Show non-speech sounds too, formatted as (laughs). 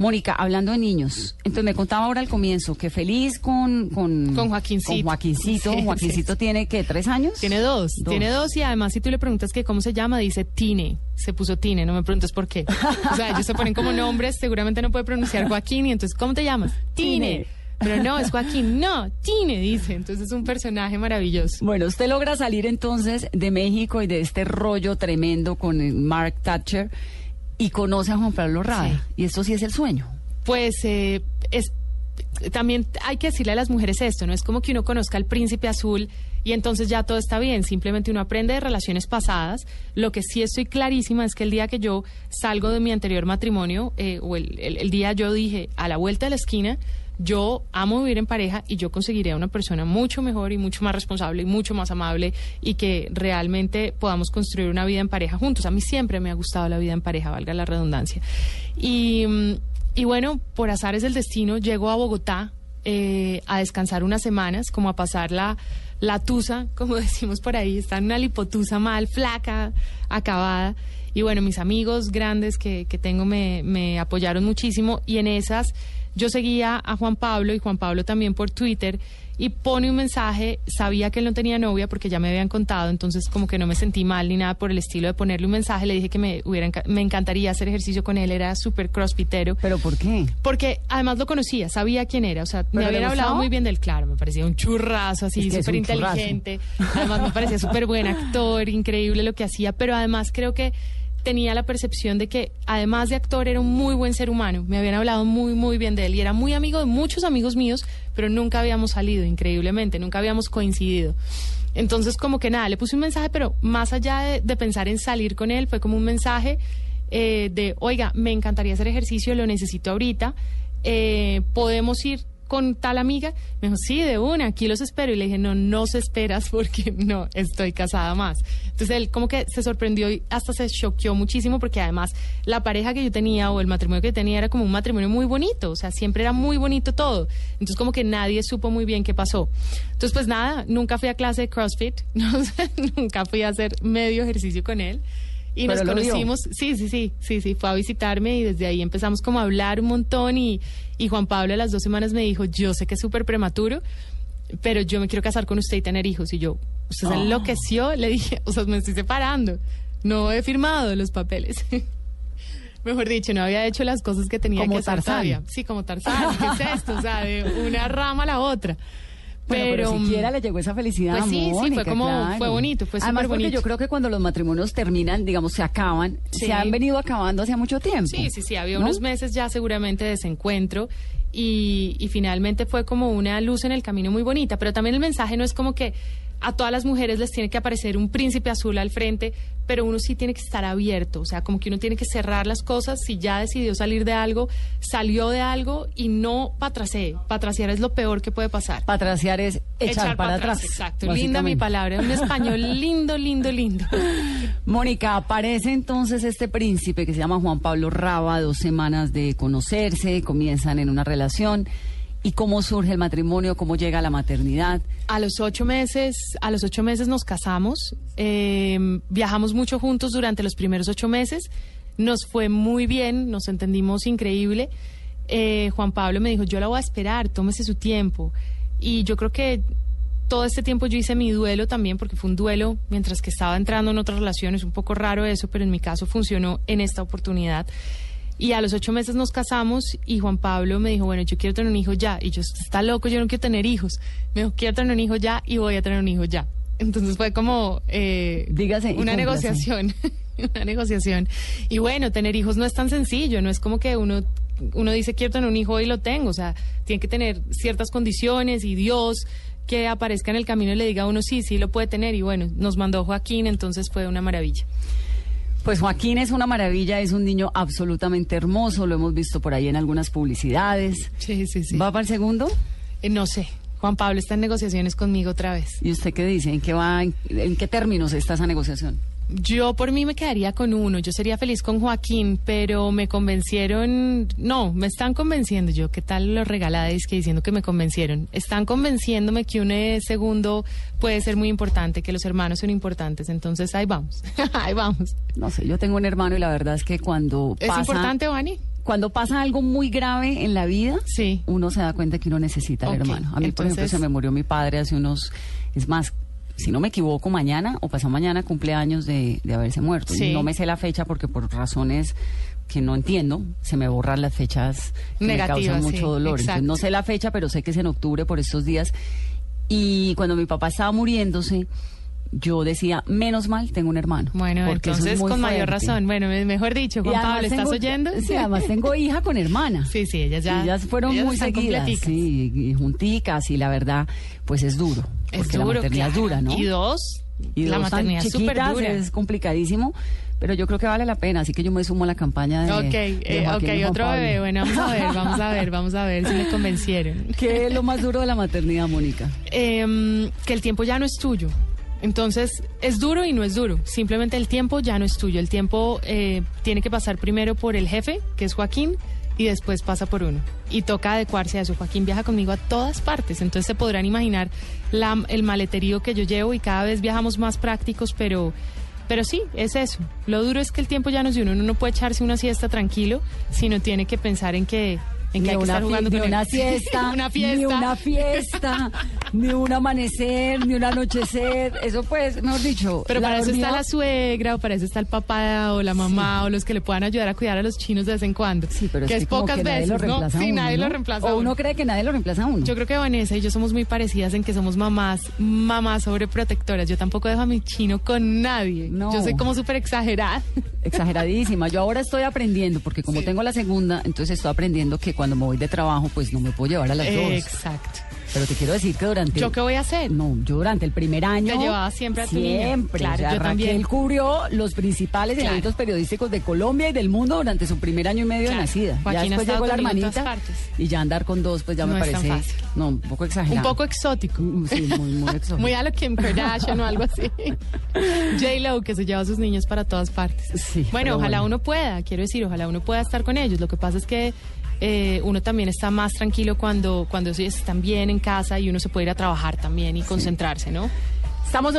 Mónica, hablando de niños, entonces me contaba ahora al comienzo que feliz con... Con, Con Joaquincito. Con Joaquincito. Sí, Joaquincito sí. tiene, ¿qué, tres años? Tiene dos, Dos. tiene dos y además si tú le preguntas que cómo se llama, dice Tine, se puso Tine, no me preguntes por qué. O sea, ellos se ponen como nombres, seguramente no puede pronunciar Joaquín y entonces, ¿cómo te llamas? Tine. Tine. Pero no, es Joaquín, no, Tine, dice. Entonces es un personaje maravilloso. Bueno, usted logra salir entonces de México y de este rollo tremendo con Mark Thatcher y conoce a Juan Pablo Rada. Sí. Y esto sí es el sueño. Pues eh, es también hay que decirle a las mujeres esto, no es como que uno conozca al príncipe azul y entonces ya todo está bien, simplemente uno aprende de relaciones pasadas. Lo que sí estoy clarísima es que el día que yo salgo de mi anterior matrimonio, eh, o el, el- el día yo dije, a la vuelta de la esquina, yo amo vivir en pareja y yo conseguiré a una persona mucho mejor y mucho más responsable y mucho más amable y que realmente podamos construir una vida en pareja juntos. A mí siempre me ha gustado la vida en pareja, valga la redundancia. Y, mm, y bueno, por azares del destino, llego a Bogotá eh, a descansar unas semanas, como a pasar la, la tusa, (laughs) como decimos por ahí, está en una lipotusa mal, flaca, acabada. Y bueno, mis amigos grandes que, que tengo me, me apoyaron muchísimo y en esas yo seguía a Juan Pablo y Juan Pablo también por Twitter y pone un mensaje, sabía que él no tenía novia porque ya me habían contado, entonces como que no me sentí mal ni nada por el estilo de ponerle un mensaje, le dije que me, hubiera, me encantaría hacer ejercicio con él, era súper crossfitero. ¿Pero por qué? Porque además lo conocía, sabía quién era, o sea, me ¿Pero le habían hablado muy bien del claro, me parecía un churrazo así, súper inteligente, además me parecía súper buen actor, increíble lo que hacía, pero además creo que tenía la percepción de que además de actor era un muy buen ser humano, me habían hablado muy muy bien de él y era muy amigo de muchos amigos míos, pero nunca habíamos salido, increíblemente, nunca habíamos coincidido. Entonces como que nada, le puse un mensaje, pero más allá de, pensar en salir con él, fue como un mensaje eh, de, oiga, me encantaría hacer ejercicio, lo necesito ahorita, eh, podemos ir con tal amiga. Me dijo, sí, de una, aquí los espero. Y le dije, no, no se esperas porque (laughs) no estoy casada más. Entonces él como que se sorprendió y hasta se choqueó muchísimo porque además la pareja que yo tenía o el matrimonio que tenía era como un matrimonio muy bonito. O sea, siempre era muy bonito todo. Entonces como que nadie supo muy bien qué pasó. Entonces pues nada, nunca fui a clase de CrossFit, (laughs) no nunca fui a hacer medio ejercicio con él. Y nos conocimos, sí, sí, sí, sí, sí, fue a visitarme y desde ahí empezamos como a hablar un montón y, y Juan Pablo a las dos semanas me dijo, yo sé que es súper prematuro, pero yo me quiero casar con usted y tener hijos. Y yo, usted se Oh. enloqueció, le dije, (laughs) o sea, me estoy separando, no he firmado los papeles. (laughs) Mejor dicho, no había hecho las cosas que tenía Como que hacer Tarzán. Sí, como Tarzán, ¿qué es esto? O sea, de una rama a la otra. Bueno, pero, mm, siquiera le llegó esa felicidad pues sí, sí, fue Mónica, como- claro. fue bonito, fue Además, porque bonito. yo creo que cuando los matrimonios terminan, digamos, se acaban, Sí. se han venido acabando hace mucho tiempo. Sí, sí, sí, había ¿no? unos meses ya seguramente de desencuentro y, y finalmente fue como una luz en el camino muy bonita, pero también el mensaje no es como que a todas las mujeres les tiene que aparecer un príncipe azul al frente, pero uno sí tiene que estar abierto, o sea, como que uno tiene que cerrar las cosas, si ya decidió salir de algo, salió de algo y no patrasee, patrasear es lo peor que puede pasar. Patraciar es echar, para atrás. Exacto, linda mi palabra, un español (laughs) lindo, lindo, lindo. Mónica, aparece entonces este príncipe que se llama Juan Pablo Raba, dos semanas de conocerse, comienzan en una relación. ¿Y cómo surge el matrimonio? ¿Cómo llega la maternidad? A los ocho meses, a los ocho meses nos casamos, eh, viajamos mucho juntos durante los primeros ocho meses, nos fue muy bien, nos entendimos increíble. Eh, Juan Pablo me dijo, yo la voy a esperar, tómese su tiempo. Y yo creo que todo este tiempo yo hice mi duelo también, porque fue un duelo mientras que estaba entrando en otras relaciones, un poco raro eso, pero en mi caso funcionó en esta oportunidad. Y a los ocho meses nos casamos y Juan Pablo me dijo, bueno, yo quiero tener un hijo ya. Y yo, "Usted está loco, yo no quiero tener hijos. Me dijo, quiero tener un hijo ya y voy a tener un hijo ya. Entonces fue como eh, Dígase una negociación, (laughs) una negociación. Y bueno, tener hijos no es tan sencillo, no es como que uno, uno dice quiero tener un hijo y lo tengo. O sea, tiene que tener ciertas condiciones y Dios que aparezca en el camino y le diga a uno sí, sí lo puede tener. Y bueno, nos mandó Joaquín, entonces fue una maravilla. Pues Joaquín es una maravilla, es un niño absolutamente hermoso, lo hemos visto por ahí en algunas publicidades. Sí, sí, sí. ¿Va para el segundo? Eh, no sé. Juan Pablo está en negociaciones conmigo otra vez. ¿Y usted qué dice? ¿En qué va? ¿En, en qué términos está esa negociación? Yo por mí me quedaría con uno. Yo sería feliz con Joaquín, pero me convencieron. No, me están convenciendo. Yo, ¿qué tal los regaladis que diciendo que me convencieron? Están convenciéndome que un eh, segundo puede ser muy importante, que los hermanos son importantes. Entonces ahí vamos. (laughs) ahí vamos. No sé, yo tengo un hermano y la verdad es que cuando ¿Es pasa... importante, Vani? cuando pasa algo muy grave en la vida, Sí. uno se da cuenta que uno necesita al hermano. A mí, por ejemplo, se me murió mi padre hace unos, es más, si no me equivoco, mañana o pasado mañana cumpleaños de, de haberse muerto. Sí. No me sé la fecha porque por razones que no entiendo, se me borran las fechas que me causan sí, mucho dolor. Entonces, no sé la fecha, pero sé que es en octubre por estos días. Y cuando mi papá estaba muriéndose, yo decía, menos mal, tengo un hermano. Bueno, es entonces con mayor razón. Bueno, me- mejor dicho, Juan Pablo, ¿estás tengo- oyendo? Sí, además tengo hija con hermana. Sí, sí, ellas ya. ellas fueron ellas muy seguidas, sí, y junticas, y la verdad, pues es duro. Es porque duro, la maternidad es dura, ¿no? Y dos, Y la dos tan maternidad es súper chiquitas, dura. es complicadísimo, pero yo creo que vale la pena, así que yo me sumo a la campaña de. Ok, de eh, Joaquín y ok, Juan otro Pablo. bebé. Bueno, vamos a ver, vamos a ver, vamos a ver si me convencieron. ¿Qué es lo más duro de la maternidad, Mónica? (laughs) Em, que el tiempo ya no es tuyo. Entonces, es duro y no es duro. Simplemente el tiempo ya no es tuyo. El tiempo eh, tiene que pasar primero por el jefe, que es Joaquín, y después pasa por uno. Y toca adecuarse a eso. Joaquín viaja conmigo a todas partes. Entonces se podrán imaginar la- el maleterío que yo llevo y cada vez viajamos más prácticos, pero... Pero sí, es eso. Lo duro es que el tiempo ya no es de uno. Uno no puede echarse una siesta tranquilo, sino tiene que pensar en que, en que Ni hay que una, estar jugando con él. una (laughs) siesta, una fiesta. ni una fiesta, ni un amanecer, ni un anochecer. Eso pues, mejor dicho. Pero para eso está la suegra, o para eso está el papá o la mamá, o los que le puedan ayudar a cuidar a los chinos de vez en cuando. Sí, pero que es, que pocas que nadie veces, lo ¿no? Sí, uno, nadie ¿no? lo reemplaza O uno. uno cree que nadie lo reemplaza a uno. Yo creo que Vanessa y yo somos muy parecidas en que somos mamás, mamás sobreprotectoras. Yo tampoco dejo a mi chino con nadie. No. Yo soy como súper exagerada. (laughs) Exageradísima. Yo ahora estoy aprendiendo, porque como Sí. tengo la segunda, entonces estoy aprendiendo que cuando me voy de trabajo, pues no me puedo llevar a las dos. Exacto. Pero te quiero decir que durante... ¿Yo qué voy a hacer? No, yo durante el primer año... Te llevaba siempre a tu niña. Siempre. Claro, o sea, yo Raquel también. cubrió los principales Claro. eventos periodísticos de Colombia y del mundo durante su primer año y medio Claro. de nacida. ya Joaquín ha después llegó la hermanita y ya andar con dos, pues ya No me parece... fácil. No, un poco exagerado. Un poco exótico. Mm, Sí, muy, muy (laughs) exótico. Muy a lo Kim Kardashian o algo así. (laughs) J-Lo, que se lleva a sus niños para todas partes. Sí, bueno, ojalá bueno. uno pueda, quiero decir, ojalá uno pueda estar con ellos. Lo que pasa es que eh, uno también está más tranquilo cuando, cuando ellos están bien en casa y uno se puede ir a trabajar también y concentrarse, ¿no? Estamos